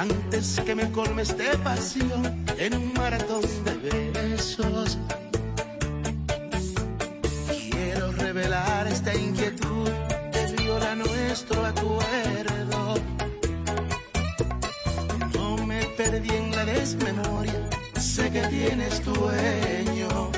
antes que me colmes de este pasión en un maratón de besos. Quiero revelar esta inquietud que viola nuestro acuerdo. No me perdí en la desmemoria, sé que tienes dueño.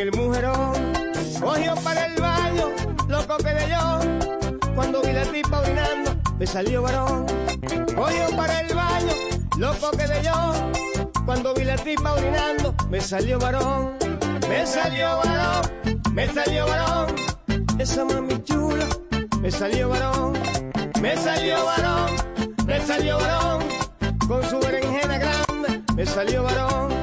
El mujerón. Cogió para el baño, loco quedé yo, cuando vi la tipa orinando, me salió varón. Cogió para el baño, loco quedé yo, cuando vi la tipa orinando, me salió varón. Me salió varón, me salió varón, esa mami chula, me salió varón, me salió varón, me salió varón, con su berenjena grande, me salió varón.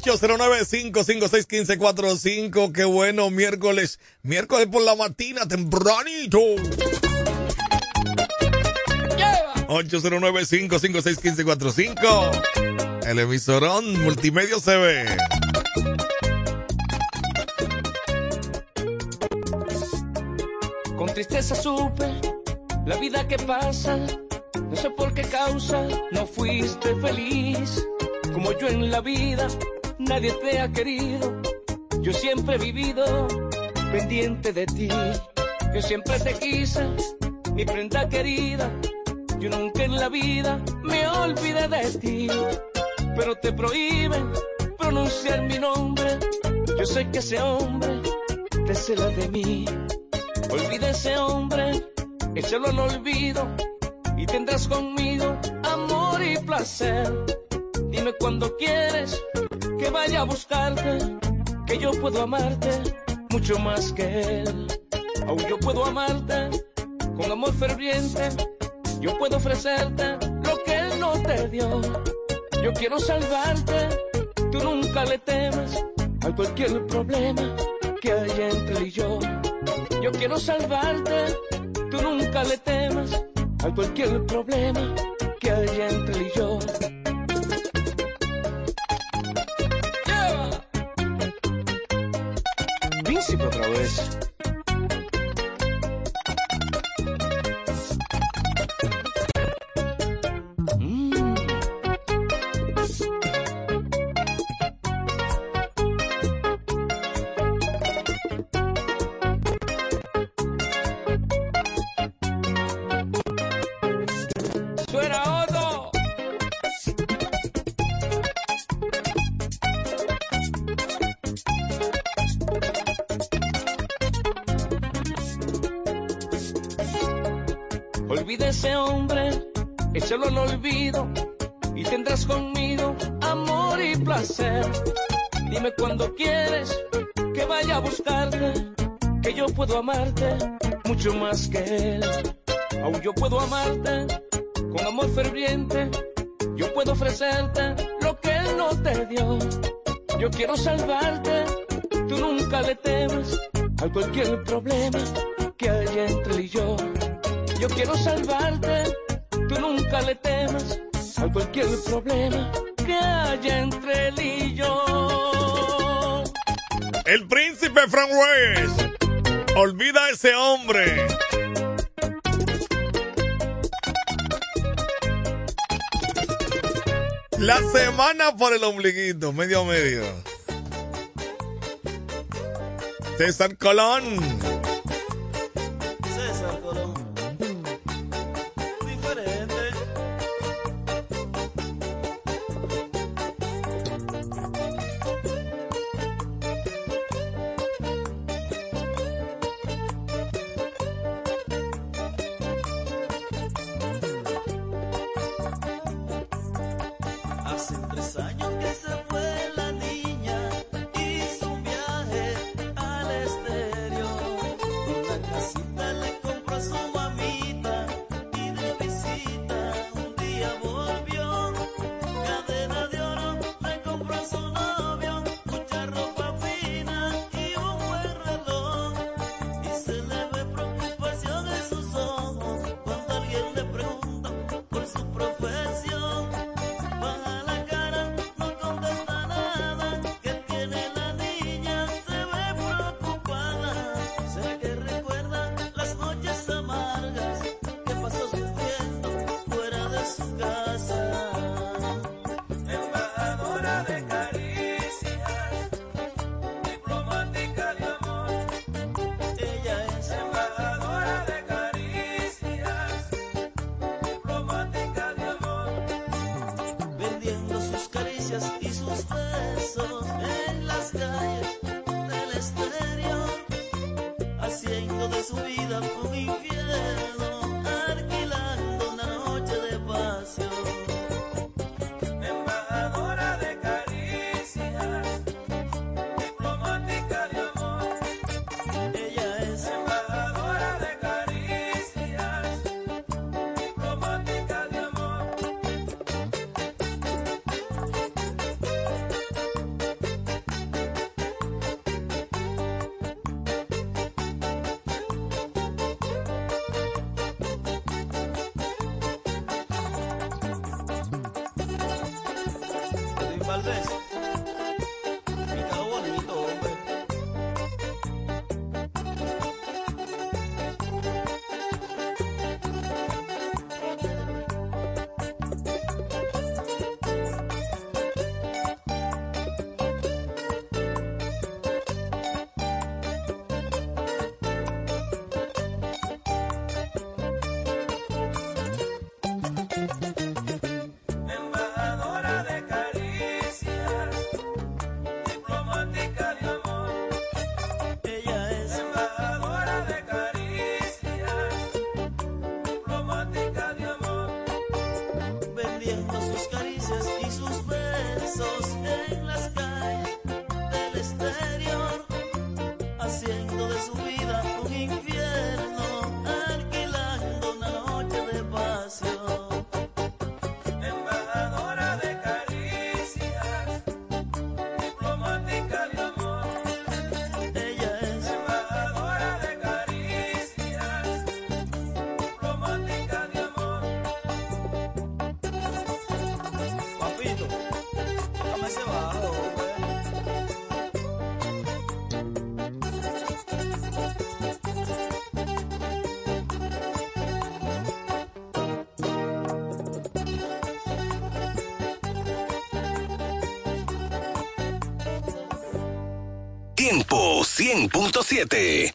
809-556-1545. Qué bueno, miércoles. Miércoles por la matina, tempranito. 809-556-1545. El emisorón Multimedia se ve. Con tristeza supe la vida que pasa. No sé por qué causa no fuiste feliz. Como yo en la vida, nadie te ha querido. Yo siempre he vivido pendiente de ti. Yo siempre te quise, mi prenda querida. Yo nunca en la vida me olvidé de ti. Pero te prohíben pronunciar mi nombre. Yo sé que ese hombre te cela de mí. Olvida ese hombre, échalo al olvido y tendrás conmigo amor y placer. Dime cuando quieres vaya a buscarte, que yo puedo amarte mucho más que él. Aún yo puedo amarte con amor ferviente, yo puedo ofrecerte lo que él no te dio. Yo quiero salvarte, tú nunca le temas a cualquier problema que haya entre y yo. Yo quiero salvarte, tú nunca le temas a cualquier problema que haya entre y yo. Príncipe otra vez. Por el ombliguito, medio a medio. César Colón. Jesus. This. sediento sus caricias. Tiempo 100.7.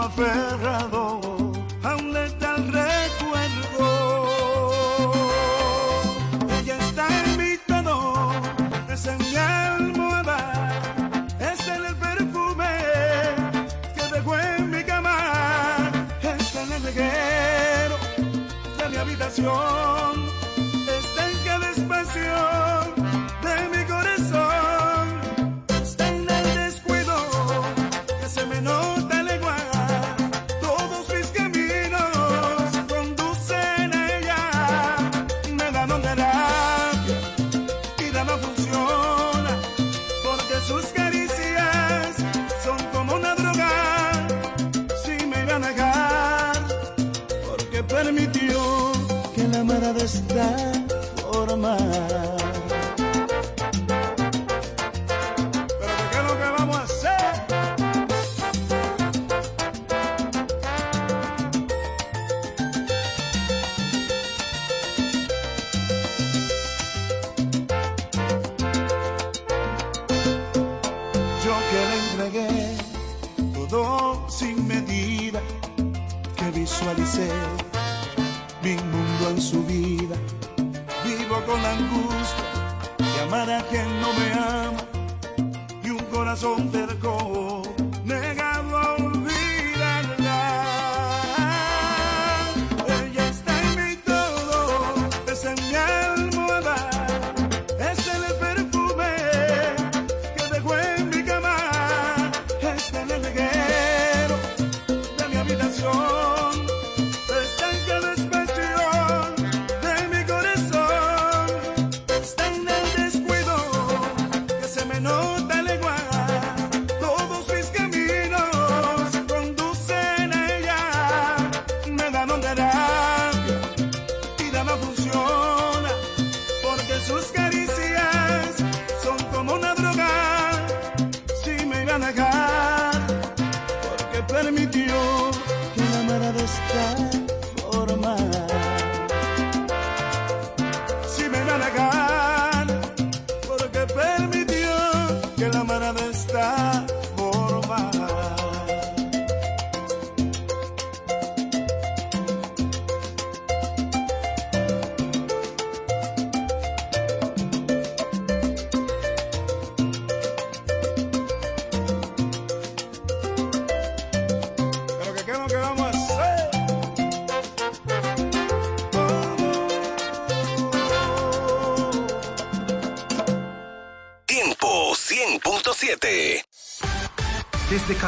aferrado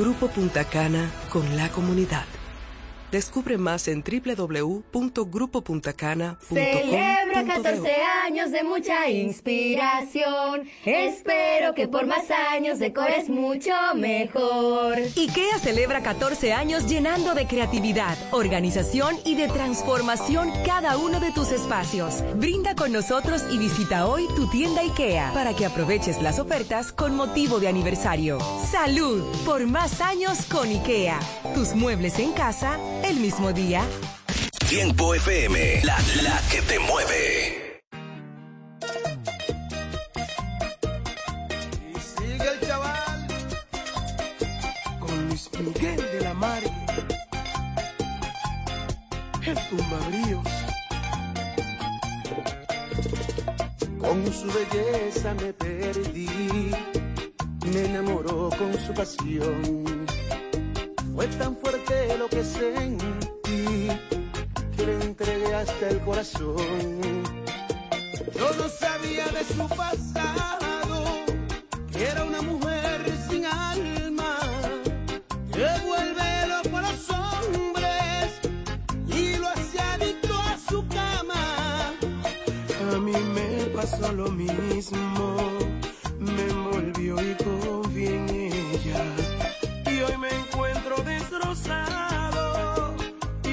Grupo Punta Cana con la comunidad. Descubre más en www.grupopuntacana.com. Celebra 14 años de mucha inspiración. Espero que por más años decores mucho mejor. IKEA celebra 14 años llenando de creatividad, organización y de transformación cada uno de tus espacios. Brinda con nosotros y visita hoy tu tienda IKEA para que aproveches las ofertas con motivo de aniversario. Salud por más años con IKEA. Tus muebles en casa el mismo día. Tiempo FM, la, la que te mueve. Y sigue el chaval con Luis Miguel de la Margue. El tumbabríos. Con su belleza me perdí. Me enamoró con su pasión. Fue tan fuerte lo que sentí que le entregué hasta el corazón. Yo no sabía de su pasado, que era una mujer sin alma, que vuelve loco los hombres y lo hace adicto a su cama. A mí me pasó lo mismo, me envolvió y confié y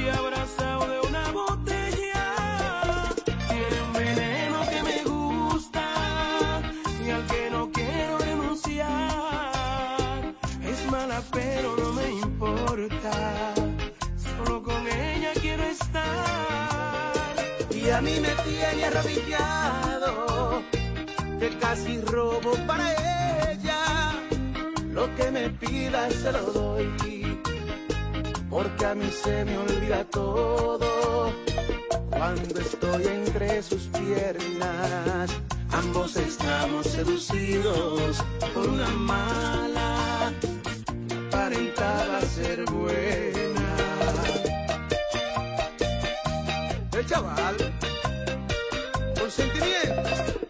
abrazado de una botella. Tiene un veneno que me gusta y al que no quiero renunciar. Es mala pero no me importa, solo con ella quiero estar. Y a mí me tiene arrodillado, que casi robo para ella. Lo que me pida se lo doy, porque a mí se me olvida todo. Cuando estoy entre sus piernas, ambos estamos seducidos por una mala aparentaba ser buena. El chaval, con sentimiento.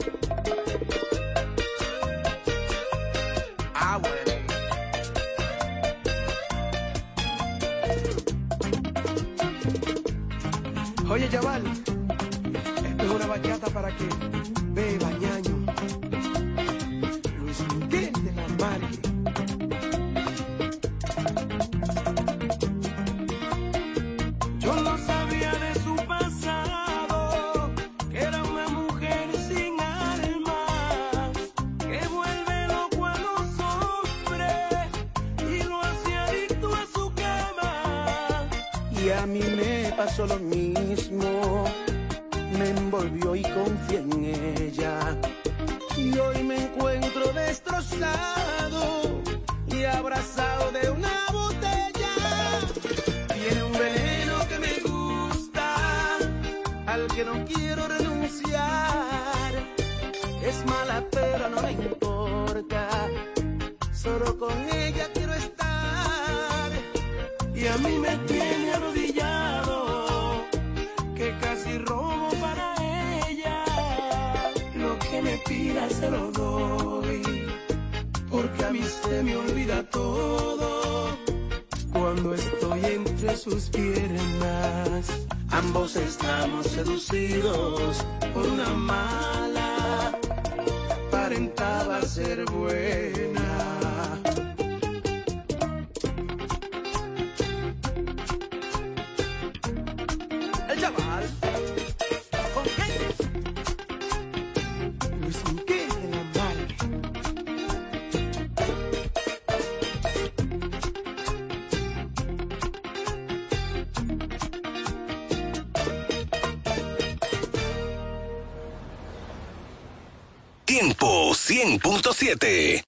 Para que beba ñaño. Luis Miguel de la Margue. Yo no sabía de su pasado, que era una mujer sin alma, que vuelve loco a los hombres y lo hace adicto a su cama. Y a mí me pasó lo mismo, me envolvió y confié en ella. Y hoy me encuentro destrozado y abrazado de una botella. Tiene un veneno que me gusta, al que no quiero renunciar. Es mala pero no me importa, solo con ella quiero estar. Y a mí me tiene arrodillado, lo doy, porque a mí se me olvida todo cuando estoy entre sus piernas. Ambos estamos seducidos por una mala, aparentaba ser buena. 100.7.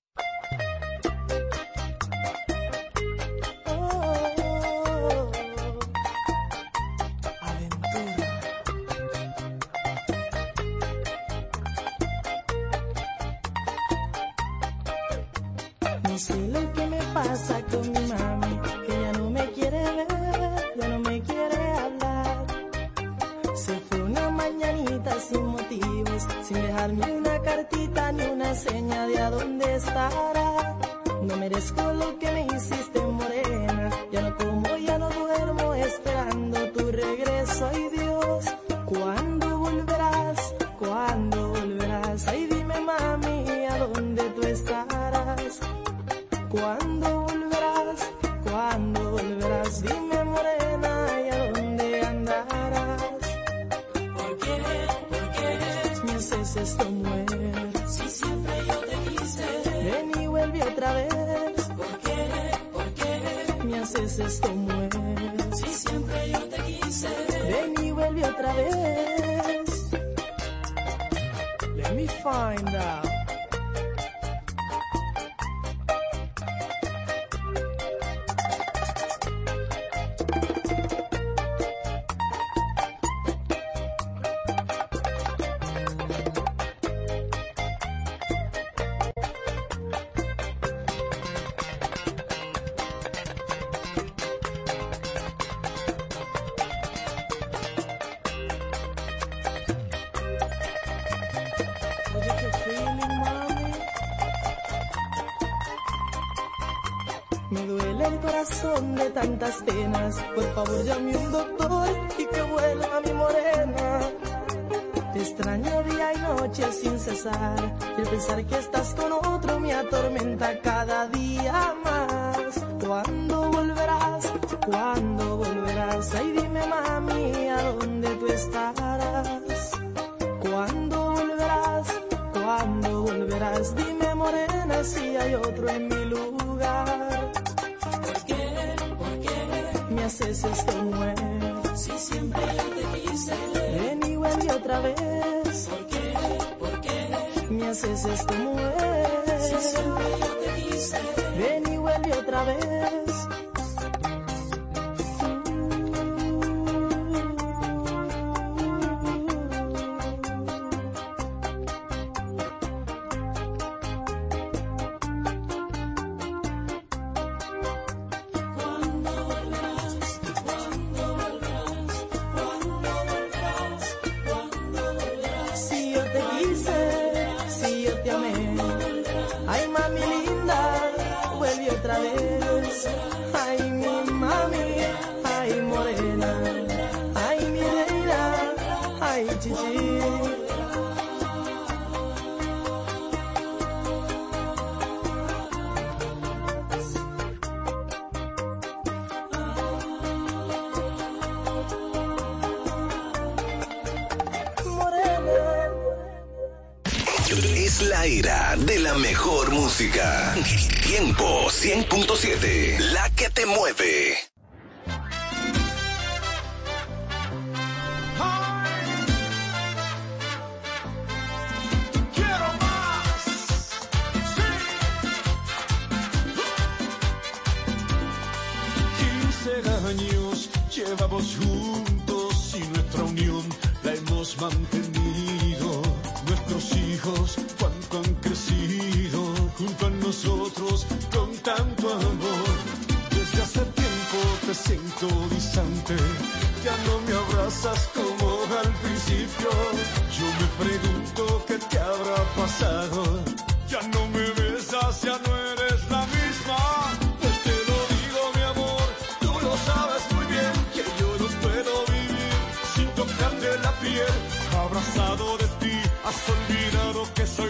Me duele el corazón de tantas penas. Por favor, llame un doctor y que vuelva mi morena. Sin cesar. Y el pensar que estás con otro me atormenta cada día más. música. Tiempo 100.7. La abrazado de ti, has olvidado que soy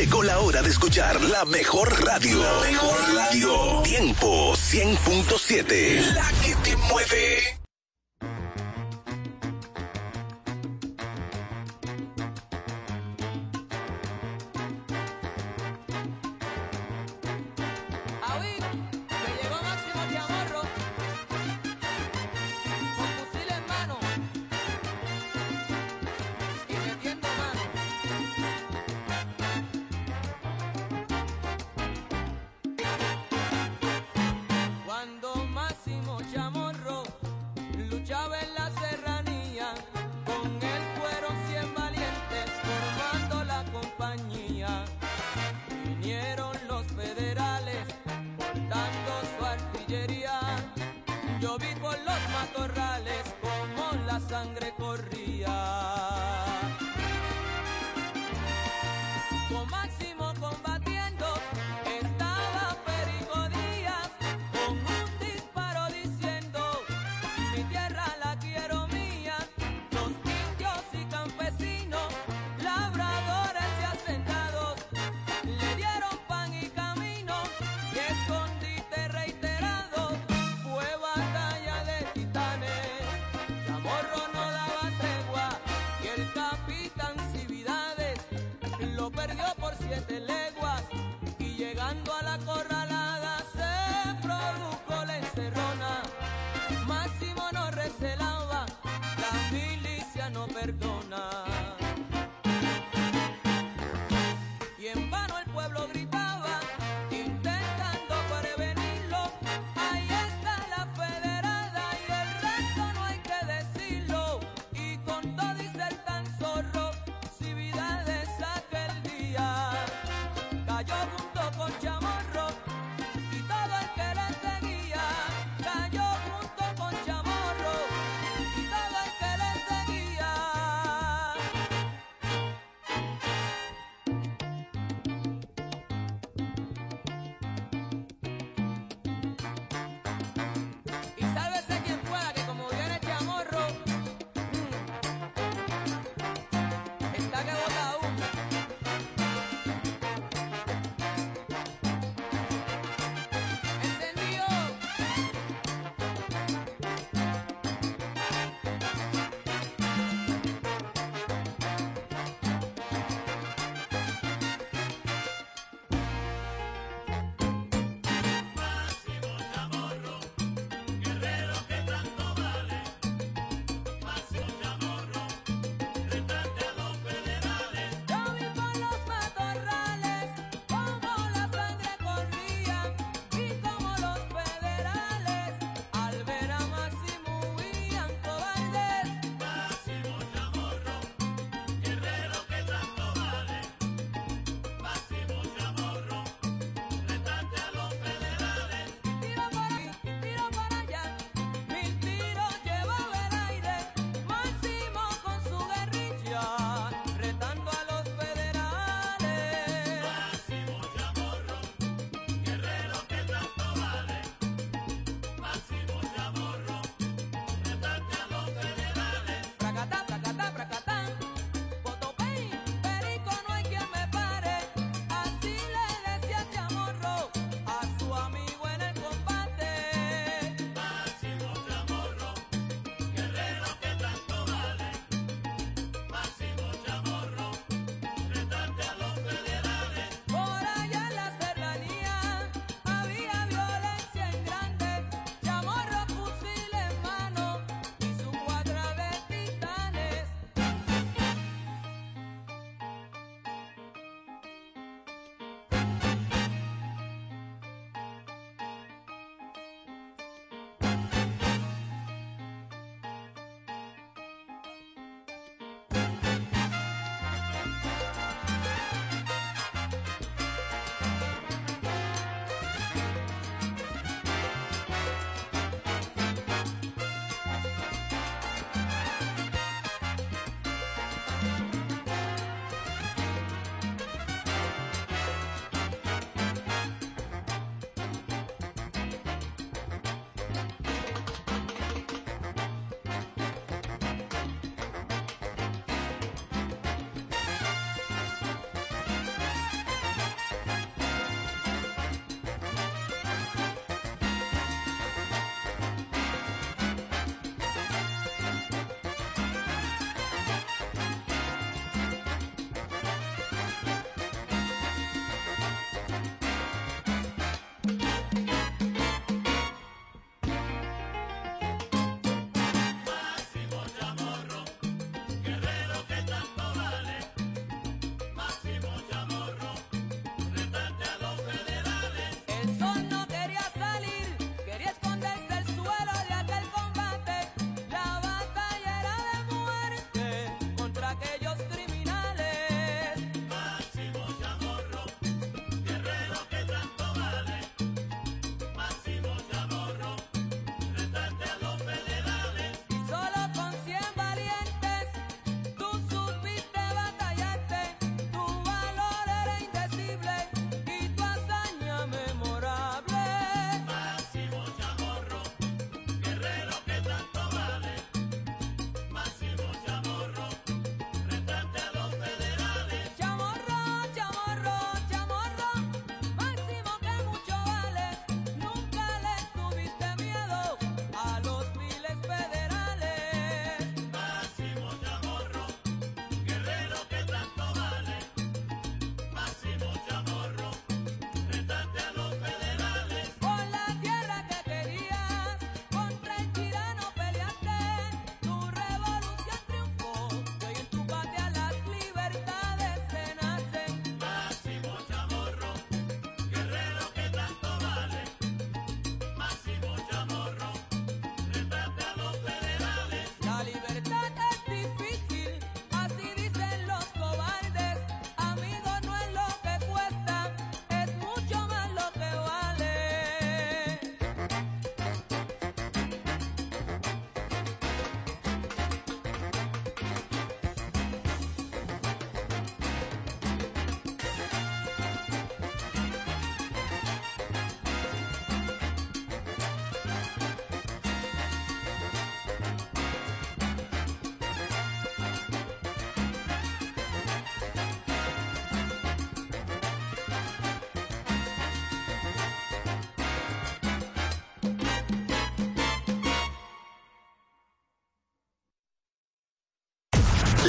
Llegó la hora de escuchar la mejor radio. La mejor radio. Tiempo 100.7. La que te mueve.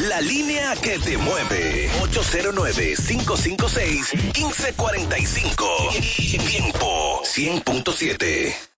La línea que te mueve. 809-556-1545. Tiempo 100.7.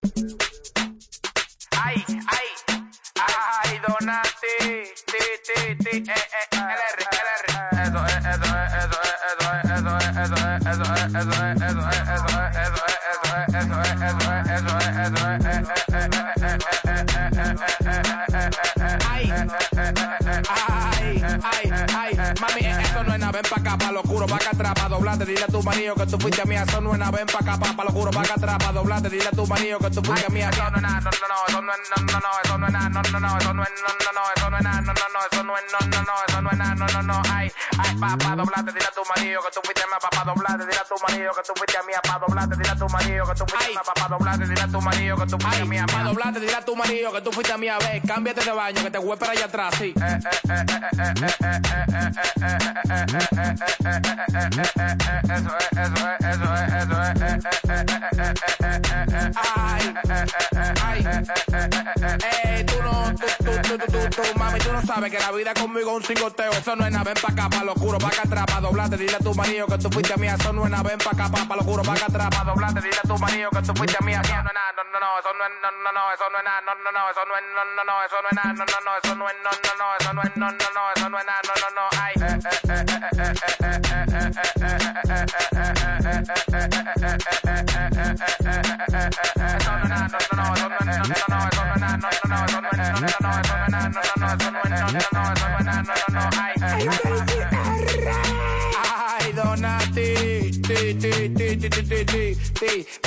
dile a tu marido que tú fuiste mía, es nada, ven pa' acá, pa' lo oscuro, pa' acá atrás, pa' doblarte, dile a tu marido que tú fuiste mía, no es nada, no, no, no, eso no es, no, no, no, eso no es nada, no, no, no, eso no es, no, no, no, eso no es nada, no, no, no, eso no es, no, no, no, eso no es nada, no, no, no, ay, ay, pa' pa' dile a tu marido que tú fuiste mía, pa' pa' doblarte, dile a tu marido que tú fuiste mía, pa' doblarte, dile a tu marido que tú fuiste mía, pa' pa' doblarte, dile a tu marido que tú fuiste mía, pa' doblarte, dile a tu marido que tú fuiste mía, ve, cámbiate de baño, que te voy para allá atrás, sí. Ay, ay, no sabes que la vida conmigo es un cingoteo, eso no es nada, ven pa' acá, pa' lo pa' acá atrás, dile a tu marido que tú fuiste mía, eso no es nada, ven pa' acá, pa' pa' lo pa' acá atrás, pa' dile a tu marido que tú fuiste mía, eso no es nada, no, no, no, eso no es, no, no, no, eso no es nada, no, no, no, eso no es, no, no, no, eso no es nada, no, no, no, eso no es, no, no, no, eso no es, no, no, no, eso no es nada, no, no, no, ay, eh, eh, eh, eh, eh, eh, eh, eh, eh, Ay,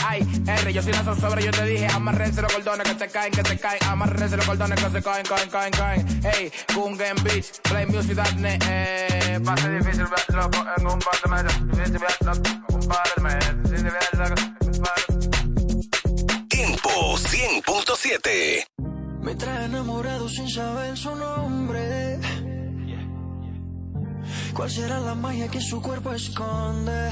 Ay, R, yo soy una zozobra, yo te dije, amarrense los cordones que te caen, que te caen, amarrense los cordones que se caen, caen, caen, caen. Hey, Kungen Beach, Play Music, Darknet, eh, pase difícil ver loco en un par de meses, difícil ver loco en un par de meses, difícil ver loco en un par de Tiempo 100.7. Me trae enamorado sin saber su nombre. ¿Cuál será la magia que su cuerpo esconde?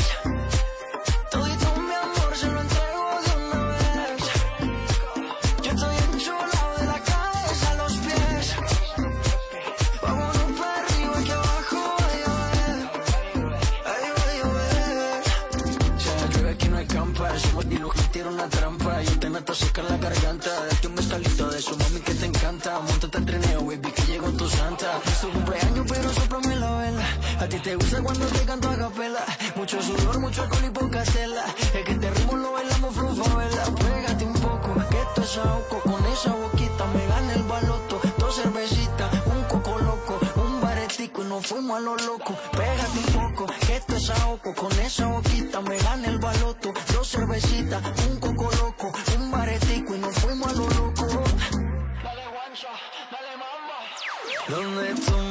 Nato seca la garganta, date un mezcalito de su mami que te encanta. Montate al trineo, baby, que llegó tu santa. Es tu cumpleaños, pero soplame la vela. A ti te gusta cuando te canto a capela. Mucho sudor, mucho alcohol y poca tela. Es que este ritmo lo bailamos vela. Pégate un poco, que esto es ahogo. Con esa boquita me gana el baloto. Dos cervecitas, un coco loco, un baretico y nos fuimos a lo loco. Pégate un poco, que esto es ahogo. Con esa boquita me gana el baloto. Dos cervecitas, un coco loco, maretico y nos fuimos a lo loco. Dale guancha, dale mamba. ¿Dónde tú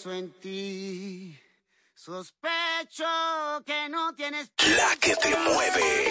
pienso en ti. Sospecho que no tienes... La que te mueve.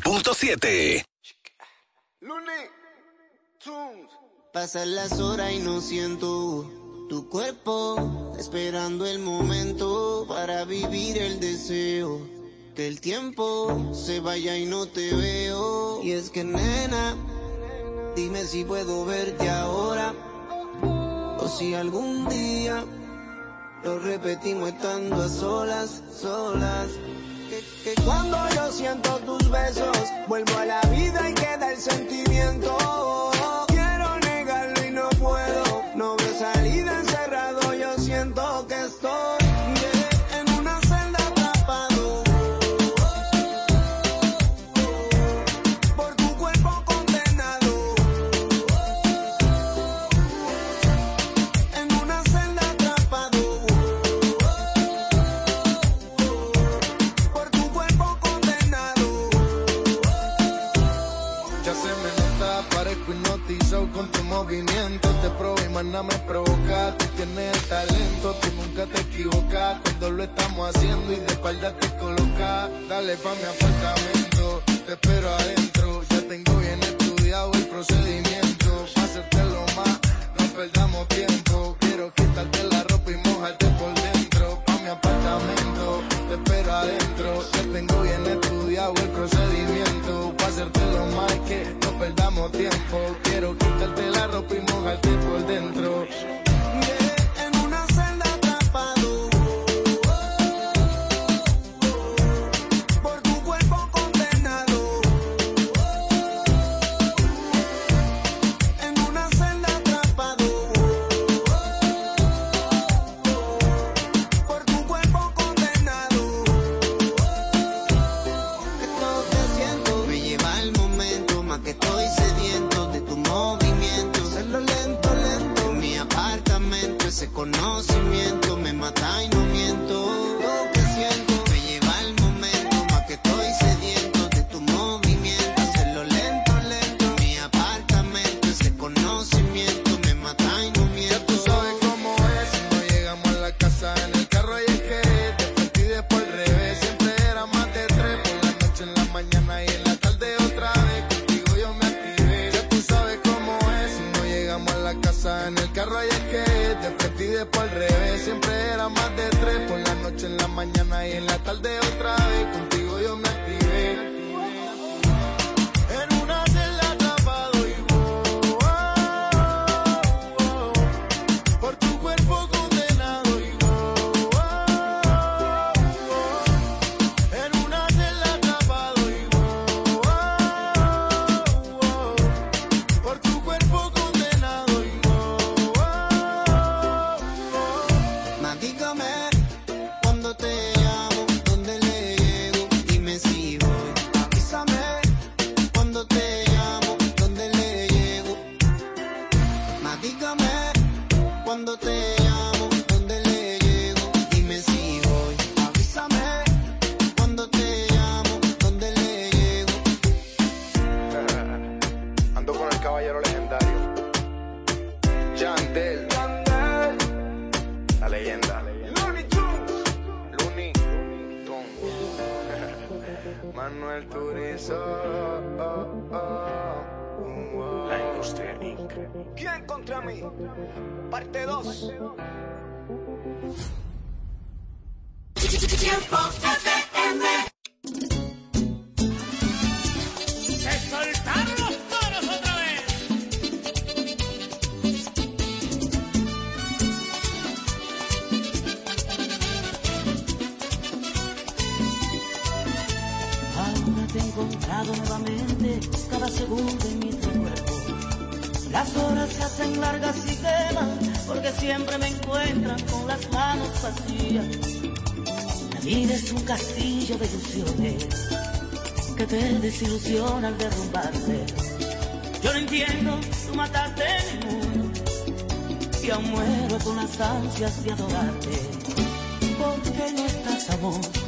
101.7. Pasan las horas y no siento tu cuerpo esperando el momento para vivir el deseo. Que el tiempo se vaya y no te veo. Y es que nena, dime si puedo verte ahora o si algún día lo repetimos estando a solas, solas. Que cuando siento tus besos. Vuelvo a la vida y queda el sentimiento. movimiento te probé, mana me provocaste, tienes el talento, tú nunca te equivocas. Cuando lo estamos haciendo y de espalda te colocas, dale pa' mi apartamento, te espero adentro, ya tengo bien estudiado el procedimiento, pa' hacértelo más, no perdamos tiempo, quiero quitarte la ropa y mojarte por dentro, pa' mi apartamento, te espero adentro, ya tengo bien estudiado el procedimiento perdamos tiempo. Quiero quitarte la ropa y mojarte por dentro. se hunde en mi cuerpo. Las horas se hacen largas y queman, porque siempre me encuentran con las manos vacías. La vida es un castillo de ilusiones que te desilusiona al derrumbarse. Yo no entiendo, tú mataste mi mundo y aún muero con las ansias de adorarte. ¿Por qué no estás, amor?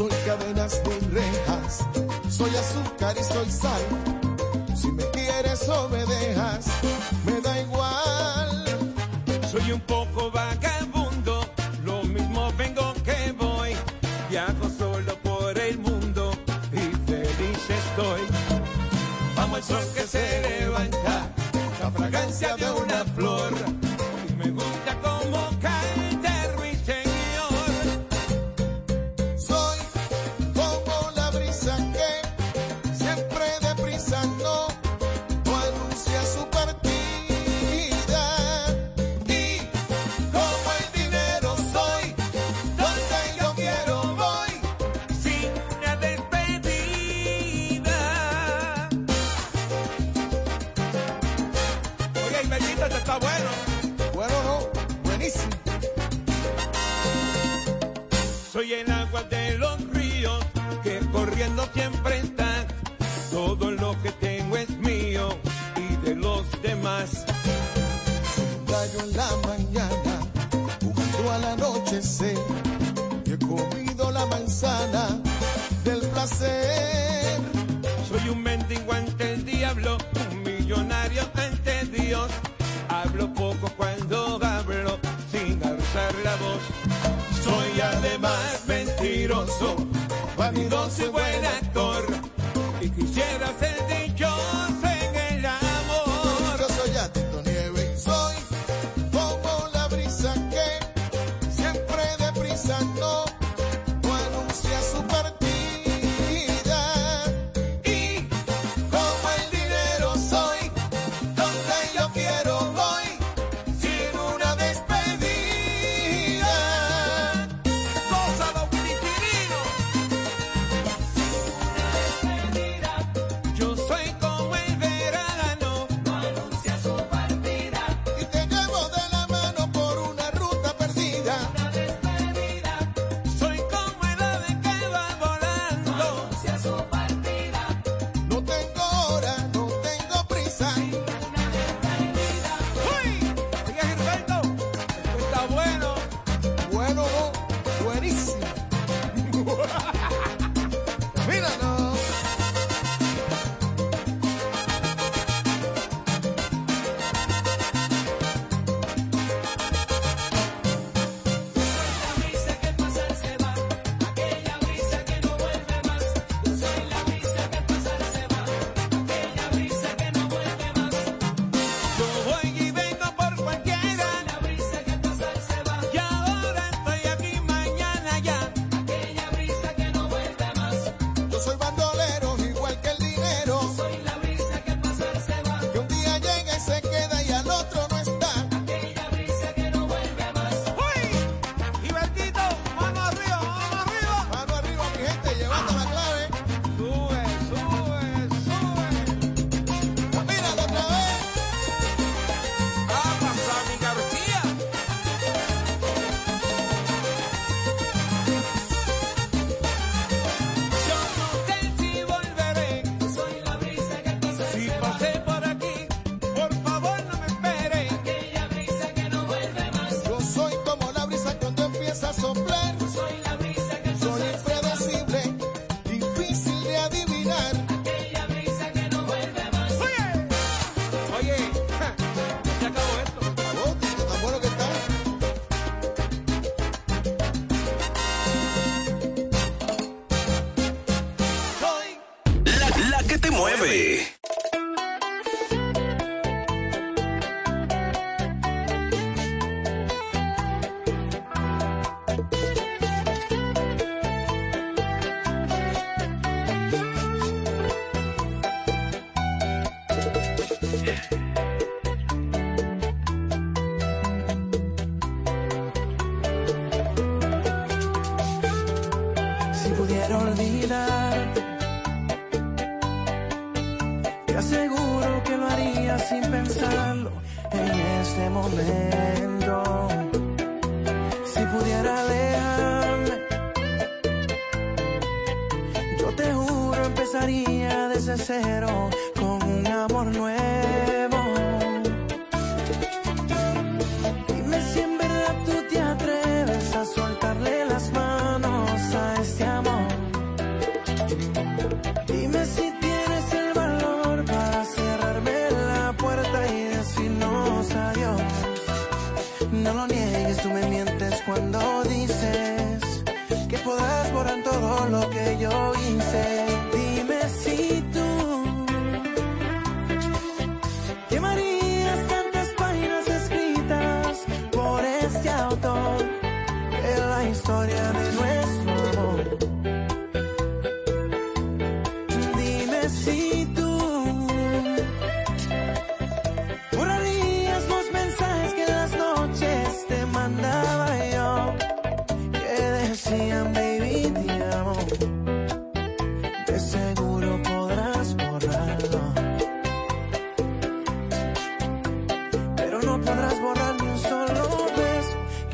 Soy cadenas de rejas, soy azúcar y soy sal. Si me quieres o me dejas, me da igual. Soy un poco vagabundo, lo mismo vengo que voy. Viajo solo por el mundo y feliz estoy. Vamos al sol que se levanta, la fragancia de un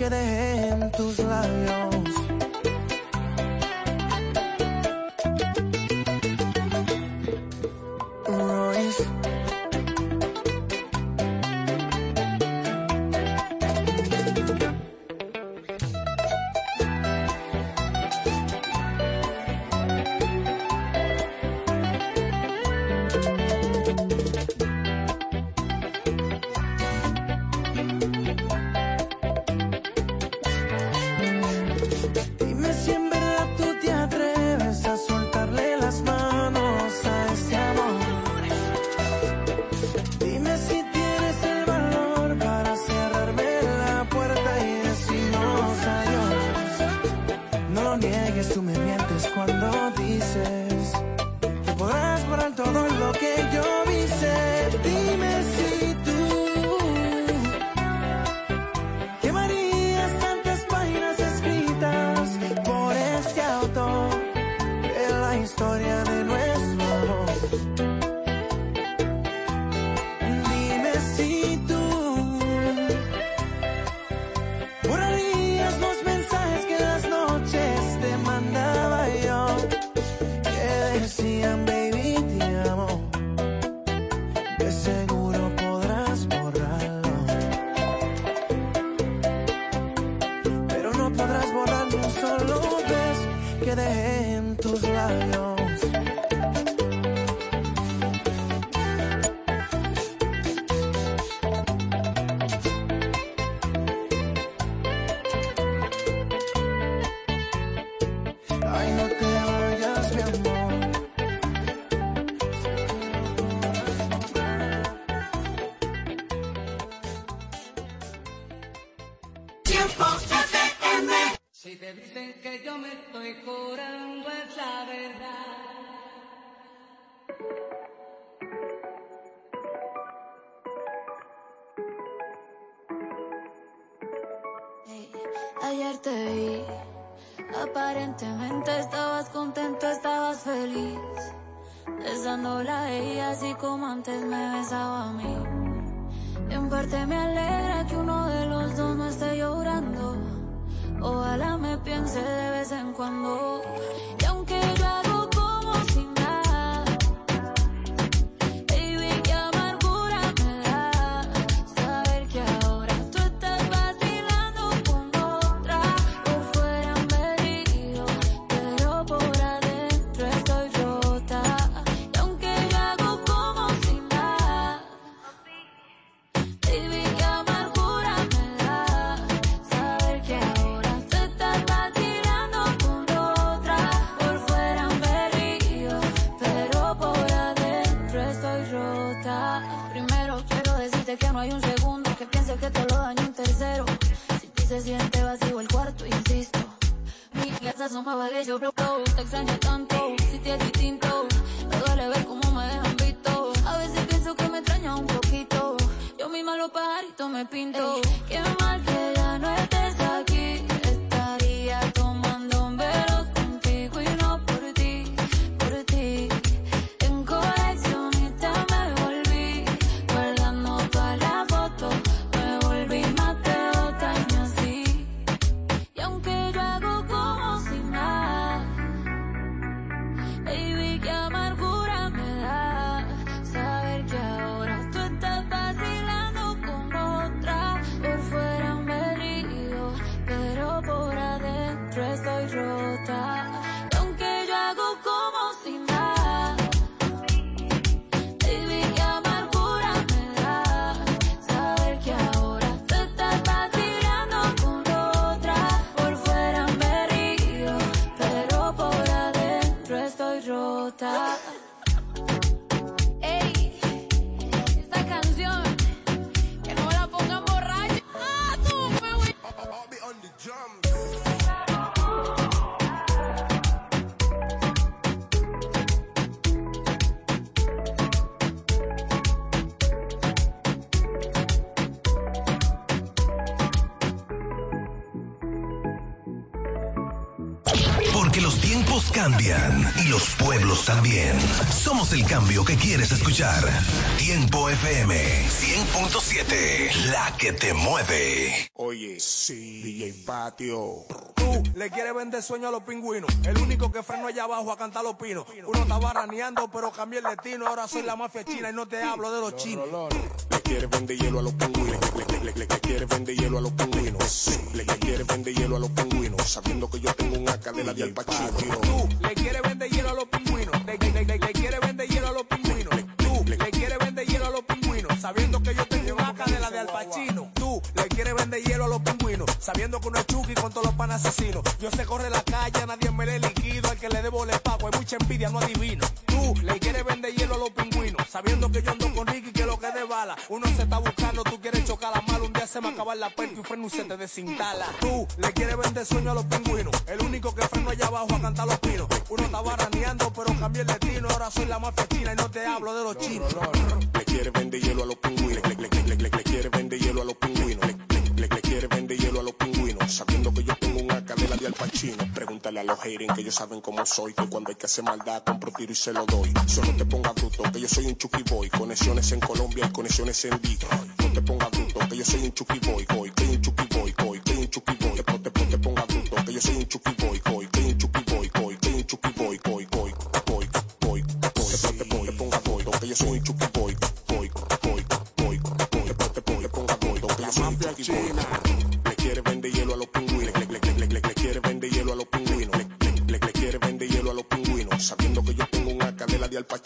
que dejé en tus labios. que no hay un segundo que piense que te lo daño un tercero. Si ti se siente vacío el cuarto, insisto. Mi casa sumaba que yo bloqueo, te extraño tanto, si te es distinto. Me duele ver cómo me dejan visto. A veces pienso que me extraña un poquito. Yo misma los pajaritos me pinto. Ey, qué mal que ya también. Somos el cambio que quieres escuchar. Tiempo FM 100.7, la que te mueve. Oye, sí, DJ Patio. Tú le quieres vender sueño a los pingüinos. El único que freno allá abajo a cantar los pinos. Uno estaba raneando, pero cambié el destino. Ahora soy la mafia china y no te hablo de los chinos. Le quiere vender hielo a los pingüinos. Le, le, le, le, le quiere vender hielo a los pingüinos. Le, le quiere vender hielo a los pingüinos. Sabiendo que yo tengo un AK de la de Al Pacino. Tú le quieres vender hielo a los pingüinos. Le, le, le, le quiere vender hielo a los pingüinos. Tú le, le quieres vender hielo a los pingüinos. Sabiendo que yo tengo de. Tú le quieres vender hielo a los pingüinos. Sabiendo que uno es Chucky con todos los pan asesinos. Yo sé corre la calle, nadie me le liquido. Al que le debo le pago. Hay mucha envidia, no adivino. Tú le quieres vender hielo a los pingüinos. Sabiendo que yo ando con Ricky que lo que de bala. Uno se está buscando, tú quieres chocar la mala. Un día se me acaba la puerta y freno se te desintala. Tú le quieres vender sueño a los pingüinos. El único que freno allá abajo a cantar los pinos. Uno estaba raneando, pero cambié el destino. Ahora soy la mafia china y no te hablo de los chinos. Haters que ellos saben cómo soy. Que cuando hay que hacer maldad, compro tiro y se lo doy. Solo te ponga bruto, que yo soy un Chucky Boy. Conexiones en Colombia y conexiones en Vigo. No te ponga bruto, que yo soy un Chucky Boy. Boy, que un Chucky Boy, boy, que un Chucky Boy. Después te, te ponga bruto, que yo soy un Chucky Boy. Boy, que un Chucky Boy, boy, que un Chucky Boy, boy, boy, boy, boy, boy. Te, ponga boy, que yo soy un Chucky Boy. Boy, boy, boy, boy. Te, ponga boy, que yo soy un Chucky Boy.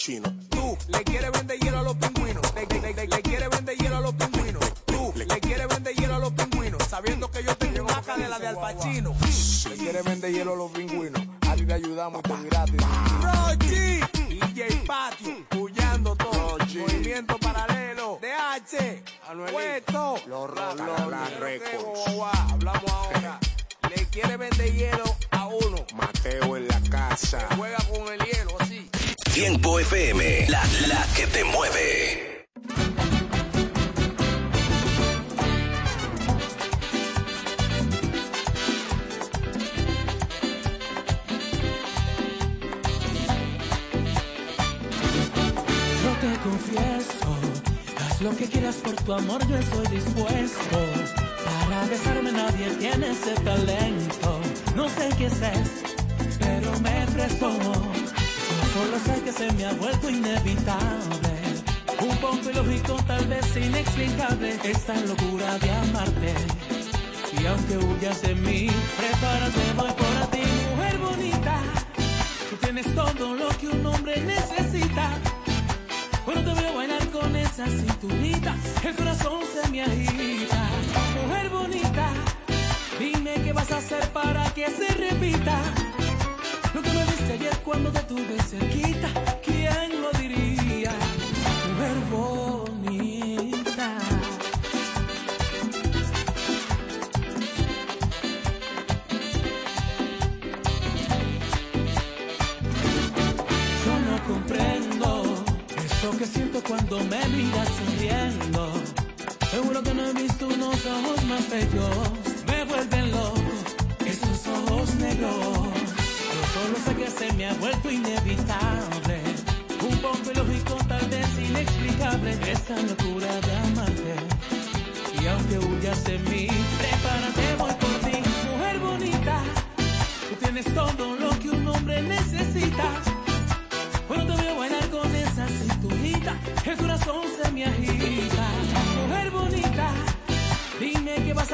Pacino.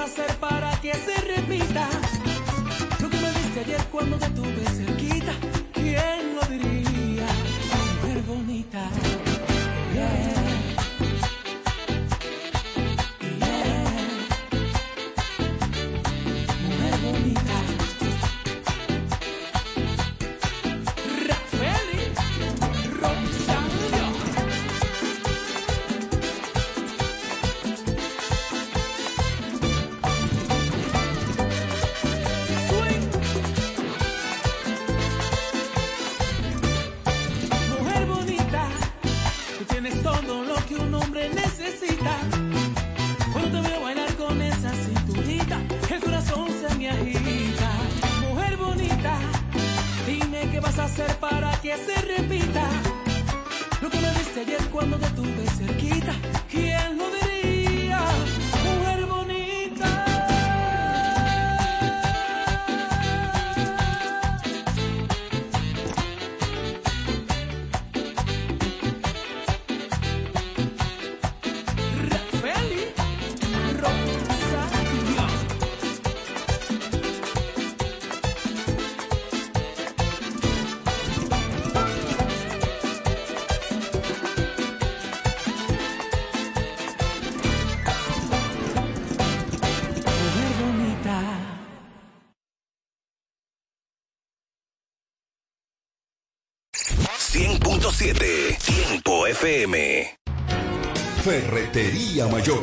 Hacer para que se repita. Lo que me diste ayer cuando te tuve Ferretería Mayor,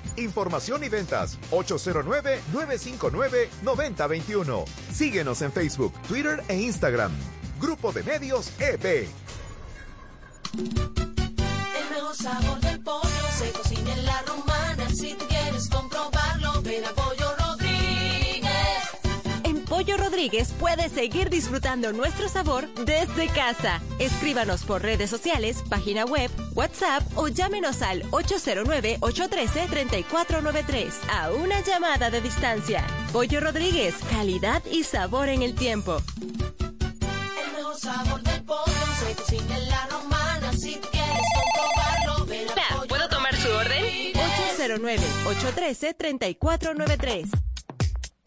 Información y ventas 809-959-9021. Síguenos en Facebook, Twitter e Instagram. Grupo de Medios E EB. El mejor sabor del pollo se cocina en la romana. Si quieres comprobarlo, ven a Pollo Pollo Rodríguez puedes seguir disfrutando nuestro sabor desde casa. Escríbanos por redes sociales, página web, WhatsApp o llámenos al 809-813-3493 a una llamada de distancia. Pollo Rodríguez, calidad y sabor en el tiempo. El mejor sabor del pollo se cocina en la romana. Si tú quieres comprobarlo, ven a Pollo ¿Puedo tomar su orden? 809-813-3493.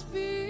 spirit.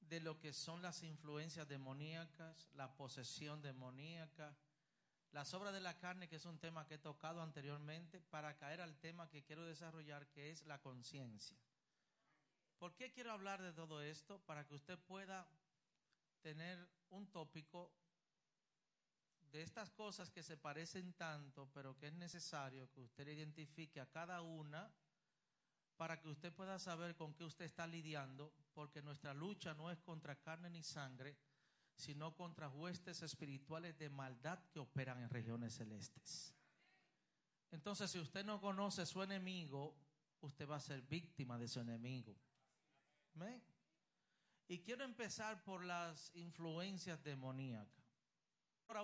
De lo que son las influencias demoníacas, la posesión demoníaca, las obras de la carne, que es un tema que he tocado anteriormente, para caer al tema que quiero desarrollar, que es la conciencia. ¿Por qué quiero hablar de todo esto? Para que usted pueda tener un tópico de estas cosas que se parecen tanto, pero que es necesario que usted identifique a cada una para que usted pueda saber con qué usted está lidiando, porque nuestra lucha no es contra carne ni sangre, sino contra huestes espirituales de maldad que operan en regiones celestes. Entonces, si usted no conoce su enemigo, usted va a ser víctima de su enemigo. ¿Amén? Y quiero empezar por las influencias demoníacas.